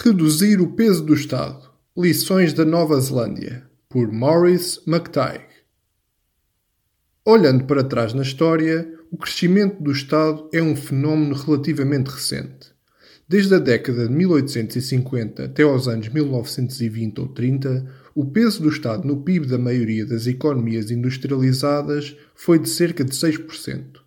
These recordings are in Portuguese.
Reduzir o peso do Estado. Lições da Nova Zelândia. Por Maurice McTighe. Olhando para trás na história, o crescimento do Estado é um fenómeno relativamente recente. Desde a década de 1850 até aos anos 1920 ou 30, o peso do Estado no PIB da maioria das economias industrializadas foi de cerca de 6%.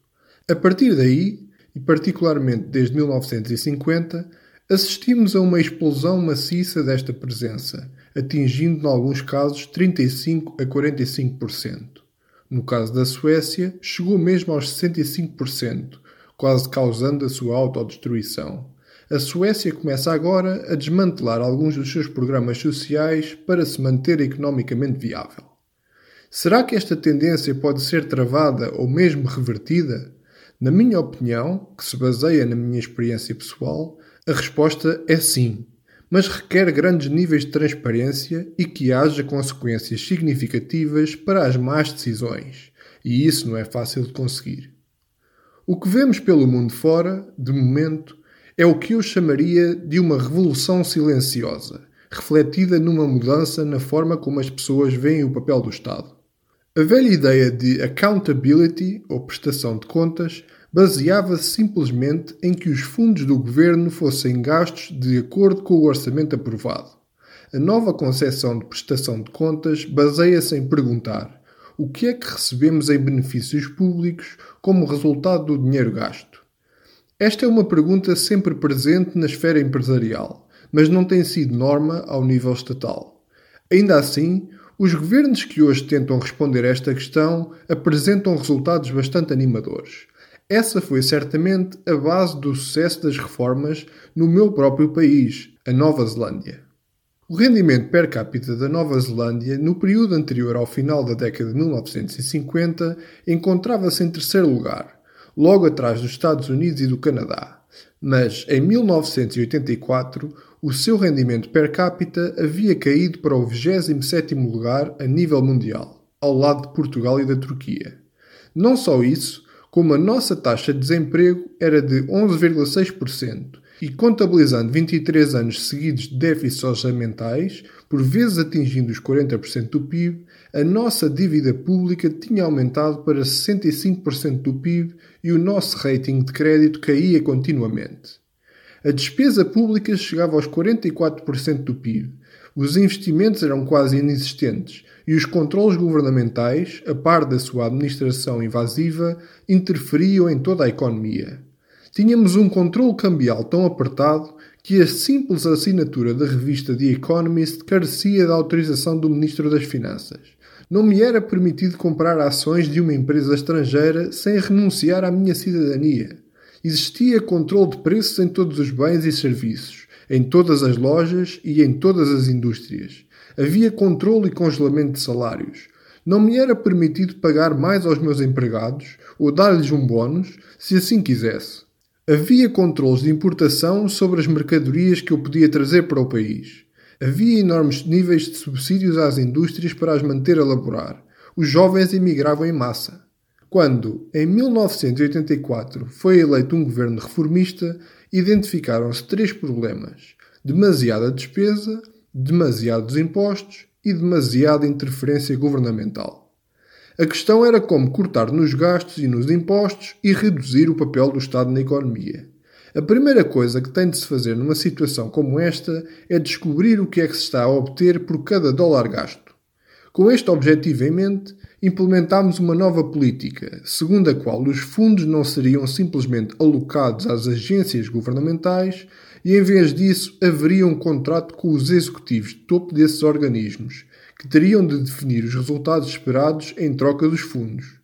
A partir daí, e particularmente desde 1950, assistimos a uma explosão maciça desta presença, atingindo, em alguns casos, 35 a 45%. No caso da Suécia, chegou mesmo aos 65%, quase causando a sua autodestruição. A Suécia começa agora a desmantelar alguns dos seus programas sociais para se manter economicamente viável. Será que esta tendência pode ser travada ou mesmo revertida? Na minha opinião, que se baseia na minha experiência pessoal, a resposta é sim, mas requer grandes níveis de transparência e que haja consequências significativas para as más decisões, e isso não é fácil de conseguir. O que vemos pelo mundo fora, de momento, é o que eu chamaria de uma revolução silenciosa, refletida numa mudança na forma como as pessoas veem o papel do Estado. A velha ideia de accountability, ou prestação de contas, baseava-se simplesmente em que os fundos do governo fossem gastos de acordo com o orçamento aprovado. A nova concepção de prestação de contas baseia-se em perguntar o que é que recebemos em benefícios públicos como resultado do dinheiro gasto. Esta é uma pergunta sempre presente na esfera empresarial, mas não tem sido norma ao nível estatal. Ainda assim, os governos que hoje tentam responder a esta questão apresentam resultados bastante animadores. Essa foi certamente a base do sucesso das reformas no meu próprio país, a Nova Zelândia. O rendimento per capita da Nova Zelândia, no período anterior ao final da década de 1950, encontrava-se em terceiro lugar, logo atrás dos Estados Unidos e do Canadá. Mas, em 1984, o seu rendimento per capita havia caído para o 27º lugar a nível mundial, ao lado de Portugal e da Turquia. Não só isso, como a nossa taxa de desemprego era de 11,6% e contabilizando 23 anos seguidos de déficits orçamentais, por vezes atingindo os 40% do PIB, a nossa dívida pública tinha aumentado para 65% do PIB e o nosso rating de crédito caía continuamente. A despesa pública chegava aos 44% do PIB, os investimentos eram quase inexistentes e os controles governamentais, a par da sua administração invasiva, interferiam em toda a economia. Tínhamos um controle cambial tão apertado que a simples assinatura da revista The Economist carecia da autorização do Ministro das Finanças. Não me era permitido comprar ações de uma empresa estrangeira sem renunciar à minha cidadania. Existia controle de preços em todos os bens e serviços, em todas as lojas e em todas as indústrias. Havia controle e congelamento de salários. Não me era permitido pagar mais aos meus empregados ou dar-lhes um bónus, se assim quisesse. Havia controles de importação sobre as mercadorias que eu podia trazer para o país. Havia enormes níveis de subsídios às indústrias para as manter a laborar. Os jovens emigravam em massa. Quando, em 1984, foi eleito um governo reformista, identificaram-se três problemas: demasiada despesa, demasiados impostos e demasiada interferência governamental. A questão era como cortar nos gastos e nos impostos e reduzir o papel do Estado na economia. A primeira coisa que tem de se fazer numa situação como esta é descobrir o que é que se está a obter por cada dólar gasto. Com este objetivo em mente, implementámos uma nova política, segundo a qual os fundos não seriam simplesmente alocados às agências governamentais, e em vez disso haveria um contrato com os executivos de topo desses organismos, que teriam de definir os resultados esperados em troca dos fundos.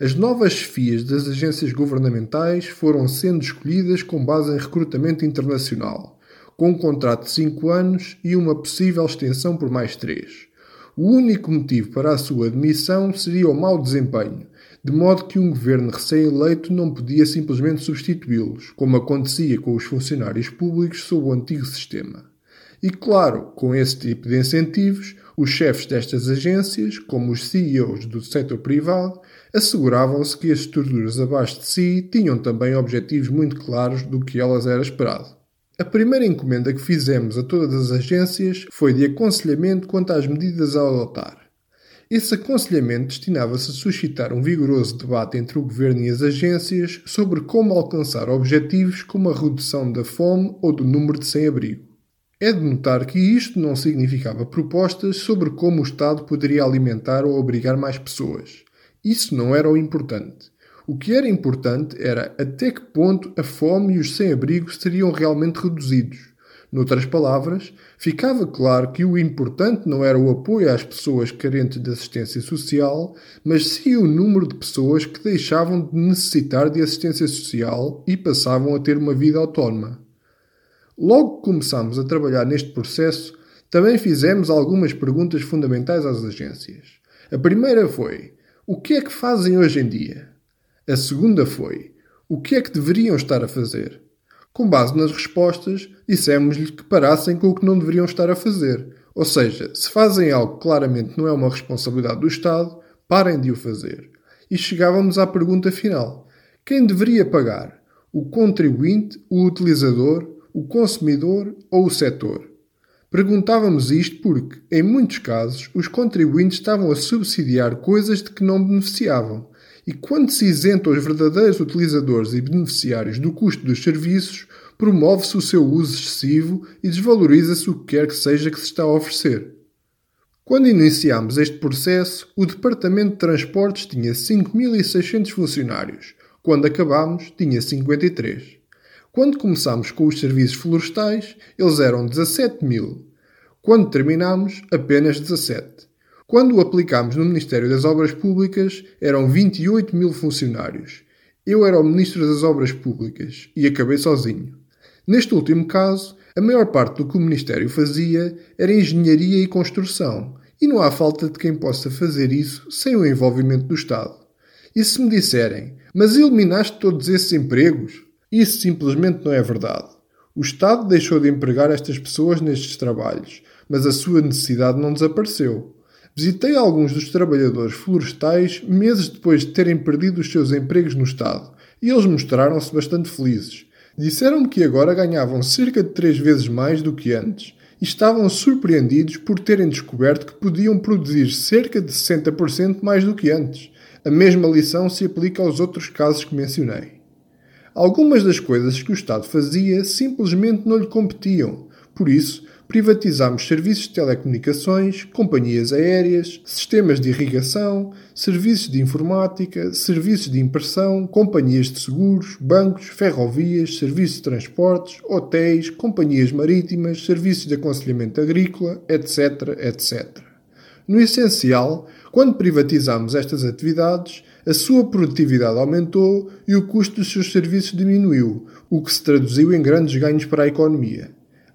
As novas chefias das agências governamentais foram sendo escolhidas com base em recrutamento internacional, com um contrato de 5 anos e uma possível extensão por mais 3. O único motivo para a sua admissão seria o mau desempenho, de modo que um governo recém-eleito não podia simplesmente substituí-los, como acontecia com os funcionários públicos sob o antigo sistema. E claro, com esse tipo de incentivos, os chefes destas agências, como os CEOs do setor privado, asseguravam-se que as estruturas abaixo de si tinham também objetivos muito claros do que elas era esperado. A primeira encomenda que fizemos a todas as agências foi de aconselhamento quanto às medidas a adotar. Esse aconselhamento destinava-se a suscitar um vigoroso debate entre o governo e as agências sobre como alcançar objetivos como a redução da fome ou do número de sem-abrigo. É de notar que isto não significava propostas sobre como o Estado poderia alimentar ou obrigar mais pessoas. Isso não era o importante. O que era importante era até que ponto a fome e os sem-abrigo seriam realmente reduzidos. Noutras palavras, ficava claro que o importante não era o apoio às pessoas carentes de assistência social, mas sim o número de pessoas que deixavam de necessitar de assistência social e passavam a ter uma vida autónoma. Logo que começámos a trabalhar neste processo, também fizemos algumas perguntas fundamentais às agências. A primeira foi: o que é que fazem hoje em dia? A segunda foi: o que é que deveriam estar a fazer? Com base nas respostas, dissemos-lhe que parassem com o que não deveriam estar a fazer. Ou seja, se fazem algo que claramente não é uma responsabilidade do Estado, parem de o fazer. E chegávamos à pergunta final: quem deveria pagar? O contribuinte, o utilizador, o consumidor ou o setor? Perguntávamos isto porque, em muitos casos, os contribuintes estavam a subsidiar coisas de que não beneficiavam e quando se isenta os verdadeiros utilizadores e beneficiários do custo dos serviços, promove-se o seu uso excessivo e desvaloriza-se o que quer que seja que se está a oferecer. Quando iniciámos este processo, o Departamento de Transportes tinha 5.600 funcionários. Quando acabámos, tinha 53. Quando começámos com os serviços florestais, eles eram 17 mil. Quando terminámos, apenas 17. Quando o aplicámos no Ministério das Obras Públicas, eram 28 mil funcionários. Eu era o Ministro das Obras Públicas e acabei sozinho. Neste último caso, a maior parte do que o Ministério fazia era engenharia e construção, e não há falta de quem possa fazer isso sem o envolvimento do Estado. E se me disserem, mas eliminaste todos esses empregos? Isso simplesmente não é verdade. O Estado deixou de empregar estas pessoas nestes trabalhos, mas a sua necessidade não desapareceu. Visitei alguns dos trabalhadores florestais meses depois de terem perdido os seus empregos no Estado e eles mostraram-se bastante felizes. Disseram-me que agora ganhavam cerca de três vezes mais do que antes e estavam surpreendidos por terem descoberto que podiam produzir cerca de 60% mais do que antes. A mesma lição se aplica aos outros casos que mencionei. Algumas das coisas que o Estado fazia simplesmente não lhe competiam, por isso privatizámos serviços de telecomunicações, companhias aéreas, sistemas de irrigação, serviços de informática, serviços de impressão, companhias de seguros, bancos, ferrovias, serviços de transportes, hotéis, companhias marítimas, serviços de aconselhamento agrícola, etc, etc. No essencial, quando privatizámos estas atividades, a sua produtividade aumentou e o custo dos seus serviços diminuiu, o que se traduziu em grandes ganhos para a economia.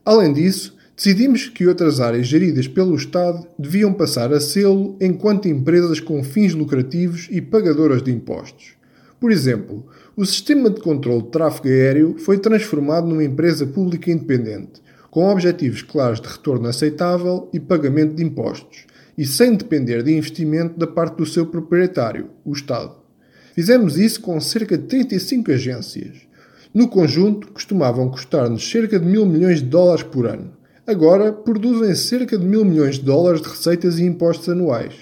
Além disso, decidimos que outras áreas geridas pelo Estado deviam passar a sê-lo enquanto empresas com fins lucrativos e pagadoras de impostos. Por exemplo, o sistema de controle de tráfego aéreo foi transformado numa empresa pública independente, com objetivos claros de retorno aceitável e pagamento de impostos, e sem depender de investimento da parte do seu proprietário, o Estado. Fizemos isso com cerca de 35 agências. No conjunto, costumavam custar-nos cerca de mil milhões de dólares por ano agora produzem cerca de mil milhões de dólares de receitas e impostos anuais.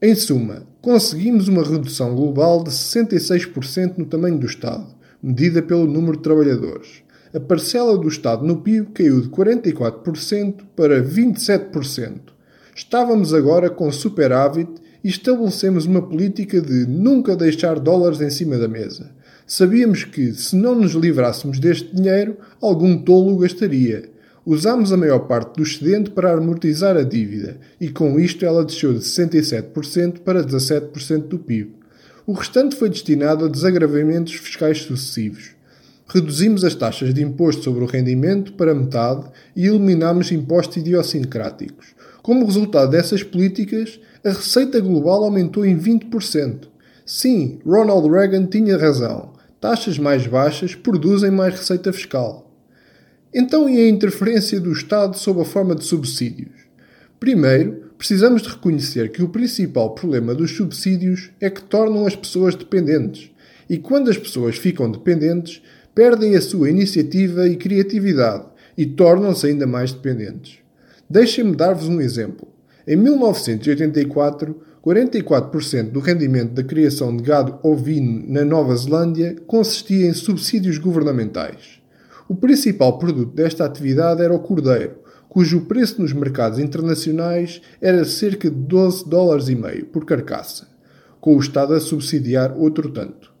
Em suma, conseguimos uma redução global de 66% no tamanho do Estado, medida pelo número de trabalhadores. A parcela do Estado no PIB caiu de 44% para 27%. Estávamos agora com superávit e estabelecemos uma política de nunca deixar dólares em cima da mesa. Sabíamos que, se não nos livrássemos deste dinheiro, algum tolo o gastaria Usámos a maior parte do excedente para amortizar a dívida e com isto ela desceu de 67% para 17% do PIB. O restante foi destinado a desagravamentos fiscais sucessivos. Reduzimos as taxas de imposto sobre o rendimento para metade e eliminámos impostos idiosincráticos. Como resultado dessas políticas, a receita global aumentou em 20%. Sim, Ronald Reagan tinha razão. Taxas mais baixas produzem mais receita fiscal. Então, e a interferência do Estado sob a forma de subsídios? Primeiro, precisamos de reconhecer que o principal problema dos subsídios é que tornam as pessoas dependentes. E quando as pessoas ficam dependentes, perdem a sua iniciativa e criatividade, e tornam-se ainda mais dependentes. Deixem-me dar-vos um exemplo. Em 1984, 44% do rendimento da criação de gado ovino na Nova Zelândia consistia em subsídios governamentais. O principal produto desta atividade era o cordeiro, cujo preço nos mercados internacionais era cerca de 12 dólares e meio por carcaça, com o Estado a subsidiar outro tanto.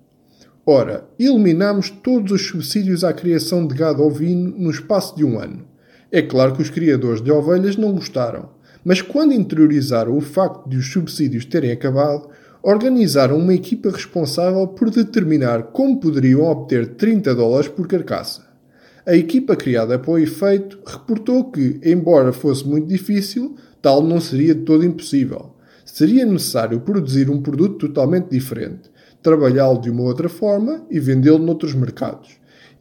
Ora, eliminamos todos os subsídios à criação de gado ovino no espaço de um ano. É claro que os criadores de ovelhas não gostaram, mas quando interiorizaram o facto de os subsídios terem acabado, organizaram uma equipa responsável por determinar como poderiam obter 30 dólares por carcaça. A equipa criada para o efeito reportou que, embora fosse muito difícil, tal não seria de todo impossível. Seria necessário produzir um produto totalmente diferente, trabalhá-lo de uma outra forma e vendê-lo noutros mercados.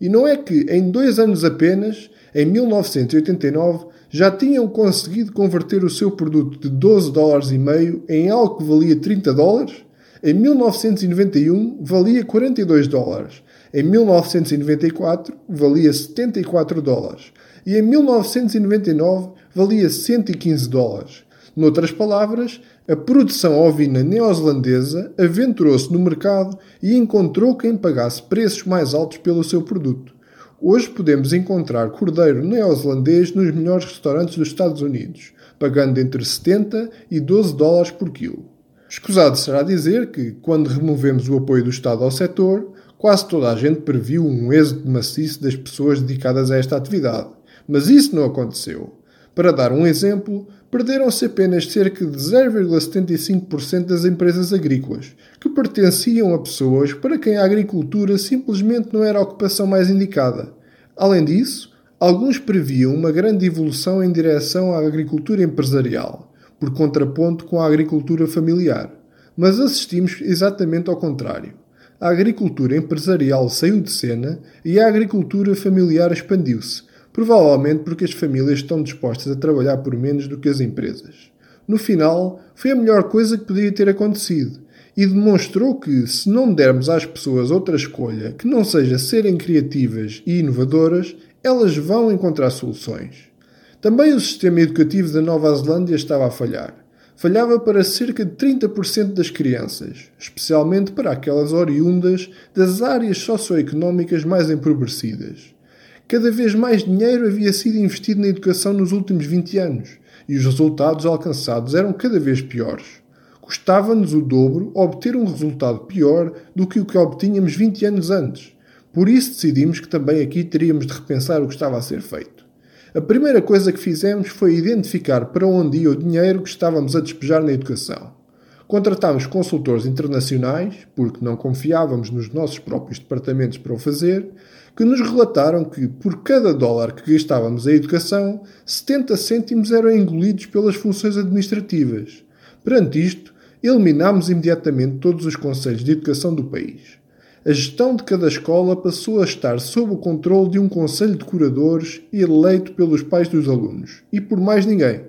E não é que, em dois anos apenas, em 1989, já tinham conseguido converter o seu produto de 12 dólares e meio em algo que valia 30 dólares? Em 1991 valia 42 dólares em 1994 valia 74 dólares e em 1999 valia 115 dólares. Noutras palavras, a produção ovina neozelandesa aventurou-se no mercado e encontrou quem pagasse preços mais altos pelo seu produto. Hoje podemos encontrar cordeiro neozelandês nos melhores restaurantes dos Estados Unidos, pagando entre 70 e 12 dólares por quilo. Escusado será dizer que, quando removemos o apoio do Estado ao setor, Quase toda a gente previu um êxodo maciço das pessoas dedicadas a esta atividade, mas isso não aconteceu. Para dar um exemplo, perderam-se apenas cerca de 0,75% das empresas agrícolas, que pertenciam a pessoas para quem a agricultura simplesmente não era a ocupação mais indicada. Além disso, alguns previam uma grande evolução em direção à agricultura empresarial, por contraponto com a agricultura familiar. Mas assistimos exatamente ao contrário a agricultura empresarial saiu de cena e a agricultura familiar expandiu-se, provavelmente porque as famílias estão dispostas a trabalhar por menos do que as empresas. No final, foi a melhor coisa que poderia ter acontecido e demonstrou que, se não dermos às pessoas outra escolha que não seja serem criativas e inovadoras, elas vão encontrar soluções. Também o sistema educativo da Nova Zelândia estava a falhar falhava para cerca de 30% das crianças, especialmente para aquelas oriundas das áreas socioeconómicas mais empobrecidas. Cada vez mais dinheiro havia sido investido na educação nos últimos 20 anos e os resultados alcançados eram cada vez piores. Custava-nos o dobro obter um resultado pior do que o que obtínhamos 20 anos antes. Por isso decidimos que também aqui teríamos de repensar o que estava a ser feito. A primeira coisa que fizemos foi identificar para onde ia o dinheiro que estávamos a despejar na educação. Contratámos consultores internacionais, porque não confiávamos nos nossos próprios departamentos para o fazer, que nos relataram que, por cada dólar que gastávamos em educação, 70 cêntimos eram engolidos pelas funções administrativas. Perante isto, eliminámos imediatamente todos os conselhos de educação do país a gestão de cada escola passou a estar sob o controle de um conselho de curadores eleito pelos pais dos alunos e por mais ninguém.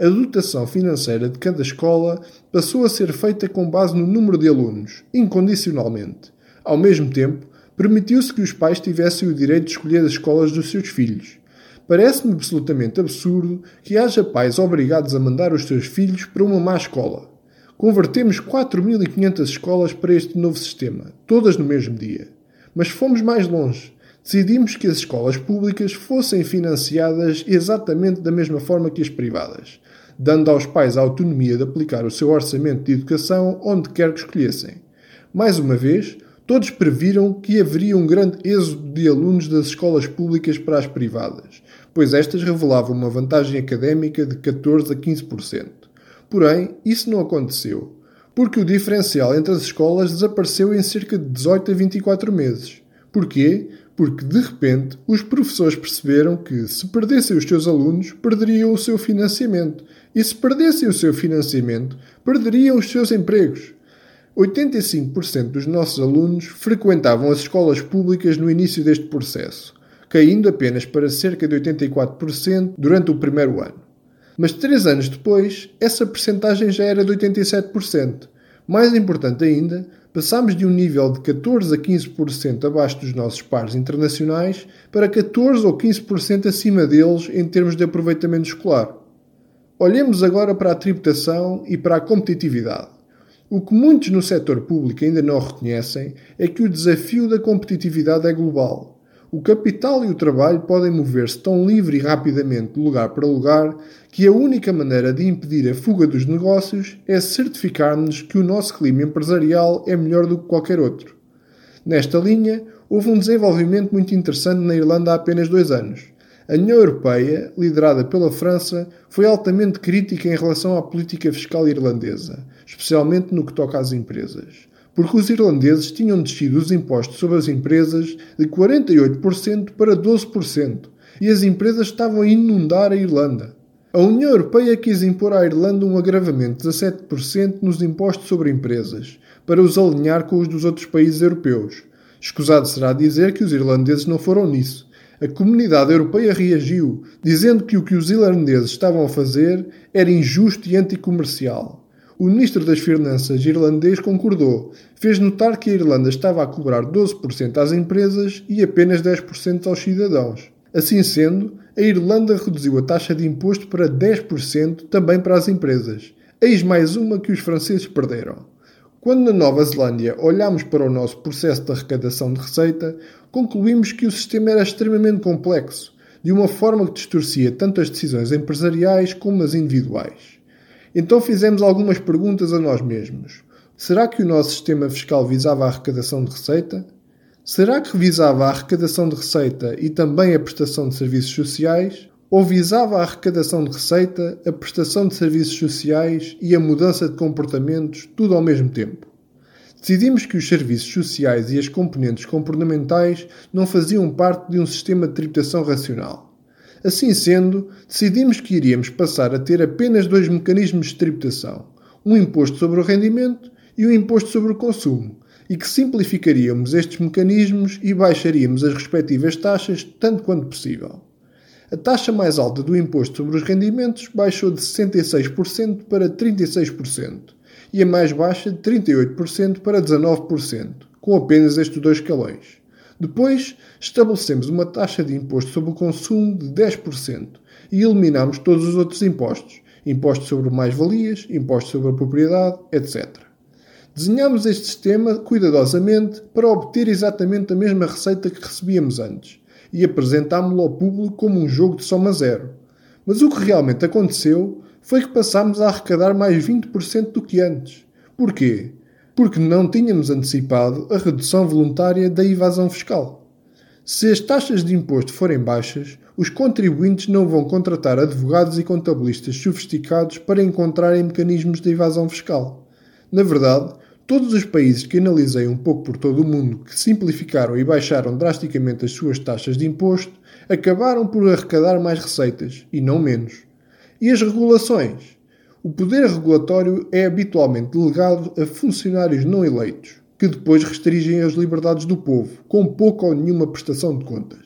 A dotação financeira de cada escola passou a ser feita com base no número de alunos, incondicionalmente. Ao mesmo tempo, permitiu-se que os pais tivessem o direito de escolher as escolas dos seus filhos. Parece-me absolutamente absurdo que haja pais obrigados a mandar os seus filhos para uma má escola. Convertemos 4.500 escolas para este novo sistema, todas no mesmo dia. Mas fomos mais longe. Decidimos que as escolas públicas fossem financiadas exatamente da mesma forma que as privadas, dando aos pais a autonomia de aplicar o seu orçamento de educação onde quer que escolhessem. Mais uma vez, todos previram que haveria um grande êxodo de alunos das escolas públicas para as privadas, pois estas revelavam uma vantagem académica de 14 a 15%. Porém, isso não aconteceu, porque o diferencial entre as escolas desapareceu em cerca de 18 a 24 meses. Porquê? Porque, de repente, os professores perceberam que, se perdessem os seus alunos, perderiam o seu financiamento. E se perdessem o seu financiamento, perderiam os seus empregos. 85% dos nossos alunos frequentavam as escolas públicas no início deste processo, caindo apenas para cerca de 84% durante o primeiro ano. Mas três anos depois, essa percentagem já era de 87%. Mais importante ainda, Passámos de um nível de 14 a 15% abaixo dos nossos pares internacionais para 14 ou 15% acima deles em termos de aproveitamento escolar. Olhemos agora para a tributação e para a competitividade. O que muitos no setor público ainda não reconhecem é que o desafio da competitividade é global o capital e o trabalho podem mover-se tão livre e rapidamente de lugar para lugar que a única maneira de impedir a fuga dos negócios é certificar-nos que o nosso clima empresarial é melhor do que qualquer outro. Nesta linha, houve um desenvolvimento muito interessante na Irlanda há apenas dois anos. A União Europeia, liderada pela França, foi altamente crítica em relação à política fiscal irlandesa, especialmente no que toca às empresas porque os irlandeses tinham descido os impostos sobre as empresas de 48% para 12%, e as empresas estavam a inundar a Irlanda. A União Europeia quis impor à Irlanda um agravamento de 17% nos impostos sobre empresas, para os alinhar com os dos outros países europeus. Escusado será dizer que os irlandeses não foram nisso. A comunidade europeia reagiu, dizendo que o que os irlandeses estavam a fazer era injusto e anticomercial. O ministro das Finanças irlandês concordou. Fez notar que a Irlanda estava a cobrar 12% às empresas e apenas 10% aos cidadãos. Assim sendo, a Irlanda reduziu a taxa de imposto para 10% também para as empresas. Eis mais uma que os franceses perderam. Quando na Nova Zelândia olhámos para o nosso processo de arrecadação de receita, concluímos que o sistema era extremamente complexo, de uma forma que distorcia tanto as decisões empresariais como as individuais. Então fizemos algumas perguntas a nós mesmos. Será que o nosso sistema fiscal visava a arrecadação de receita? Será que visava a arrecadação de receita e também a prestação de serviços sociais? Ou visava a arrecadação de receita, a prestação de serviços sociais e a mudança de comportamentos, tudo ao mesmo tempo? Decidimos que os serviços sociais e as componentes comportamentais não faziam parte de um sistema de tributação racional. Assim sendo, decidimos que iríamos passar a ter apenas dois mecanismos de tributação: um imposto sobre o rendimento e um imposto sobre o consumo, e que simplificaríamos estes mecanismos e baixaríamos as respectivas taxas tanto quanto possível. A taxa mais alta do imposto sobre os rendimentos baixou de 66% para 36% e a mais baixa de 38% para 19%, com apenas estes dois escalões. Depois, estabelecemos uma taxa de imposto sobre o consumo de 10% e eliminamos todos os outros impostos, impostos sobre mais-valias, impostos sobre a propriedade, etc. Desenhamos este sistema cuidadosamente para obter exatamente a mesma receita que recebíamos antes e apresentámo-lo ao público como um jogo de soma zero. Mas o que realmente aconteceu foi que passámos a arrecadar mais 20% do que antes. Porquê? Porque não tínhamos antecipado a redução voluntária da evasão fiscal. Se as taxas de imposto forem baixas, os contribuintes não vão contratar advogados e contabilistas sofisticados para encontrarem mecanismos de evasão fiscal. Na verdade, todos os países que analisei um pouco por todo o mundo que simplificaram e baixaram drasticamente as suas taxas de imposto acabaram por arrecadar mais receitas, e não menos. E as regulações? O poder regulatório é habitualmente delegado a funcionários não eleitos, que depois restringem as liberdades do povo, com pouca ou nenhuma prestação de contas.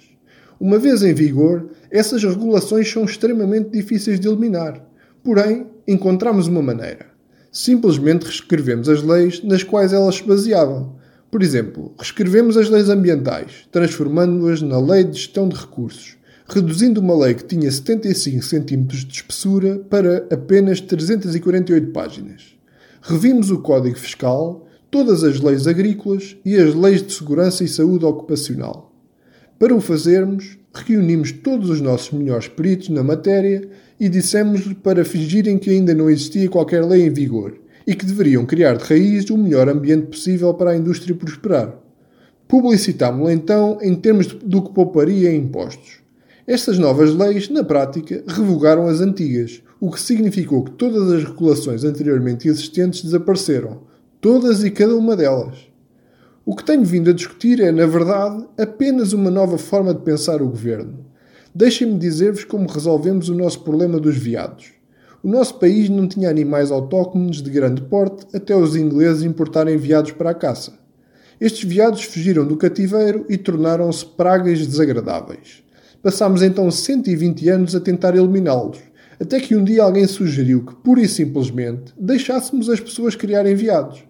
Uma vez em vigor, essas regulações são extremamente difíceis de eliminar. Porém, encontramos uma maneira. Simplesmente reescrevemos as leis nas quais elas se baseavam. Por exemplo, reescrevemos as leis ambientais, transformando-as na Lei de Gestão de Recursos, reduzindo uma lei que tinha 75 cm de espessura para apenas 348 páginas. Revimos o Código Fiscal, todas as leis agrícolas e as leis de segurança e saúde ocupacional. Para o fazermos, reunimos todos os nossos melhores peritos na matéria e dissemos-lhe para fingirem que ainda não existia qualquer lei em vigor e que deveriam criar de raiz o melhor ambiente possível para a indústria prosperar. Publicitámo-la então em termos do que pouparia em impostos. Estas novas leis, na prática, revogaram as antigas, o que significou que todas as regulações anteriormente existentes desapareceram, todas e cada uma delas. O que tenho vindo a discutir é, na verdade, apenas uma nova forma de pensar o governo. Deixem-me dizer-vos como resolvemos o nosso problema dos veados. O nosso país não tinha animais autóctones de grande porte até os ingleses importarem veados para a caça. Estes veados fugiram do cativeiro e tornaram-se pragas desagradáveis. Passámos então 120 anos a tentar eliminá-los, até que um dia alguém sugeriu que, pura e simplesmente, deixássemos as pessoas criarem veados.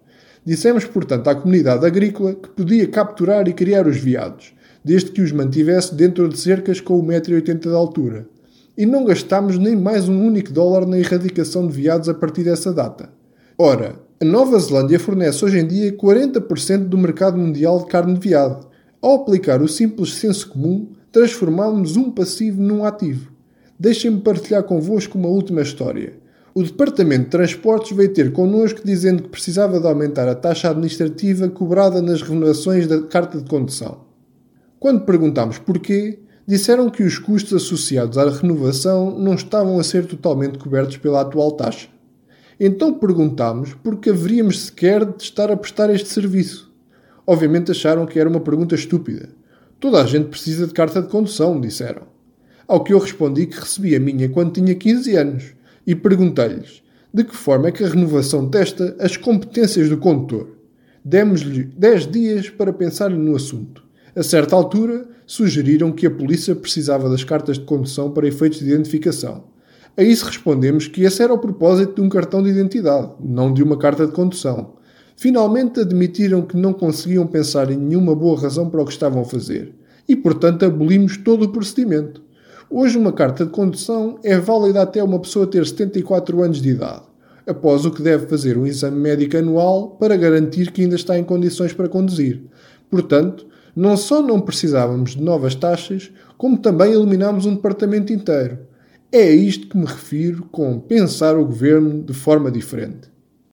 Dissemos, portanto, à comunidade agrícola que podia capturar e criar os veados, desde que os mantivesse dentro de cercas com 1,80m de altura. E não gastámos nem mais um único dólar na erradicação de veados a partir dessa data. Ora, a Nova Zelândia fornece hoje em dia 40% do mercado mundial de carne de veado. Ao aplicar o simples senso comum, transformámos um passivo num ativo. Deixem-me partilhar convosco uma última história. O Departamento de Transportes veio ter connosco dizendo que precisava de aumentar a taxa administrativa cobrada nas renovações da carta de condução. Quando perguntámos porquê, disseram que os custos associados à renovação não estavam a ser totalmente cobertos pela atual taxa. Então perguntámos por que haveríamos sequer de estar a prestar este serviço. Obviamente acharam que era uma pergunta estúpida. Toda a gente precisa de carta de condução, disseram. Ao que eu respondi que recebi a minha quando tinha 15 anos e perguntei-lhes de que forma é que a renovação testa as competências do condutor. Demos-lhe 10 dias para pensar no assunto. A certa altura, sugeriram que a polícia precisava das cartas de condução para efeitos de identificação. A isso respondemos que esse era o propósito de um cartão de identidade, não de uma carta de condução. Finalmente admitiram que não conseguiam pensar em nenhuma boa razão para o que estavam a fazer e, portanto, abolimos todo o procedimento. Hoje, uma carta de condução é válida até uma pessoa ter 74 anos de idade, após o que deve fazer um exame médico anual para garantir que ainda está em condições para conduzir. Portanto, não só não precisávamos de novas taxas, como também eliminámos um departamento inteiro. É a isto que me refiro com pensar o governo de forma diferente.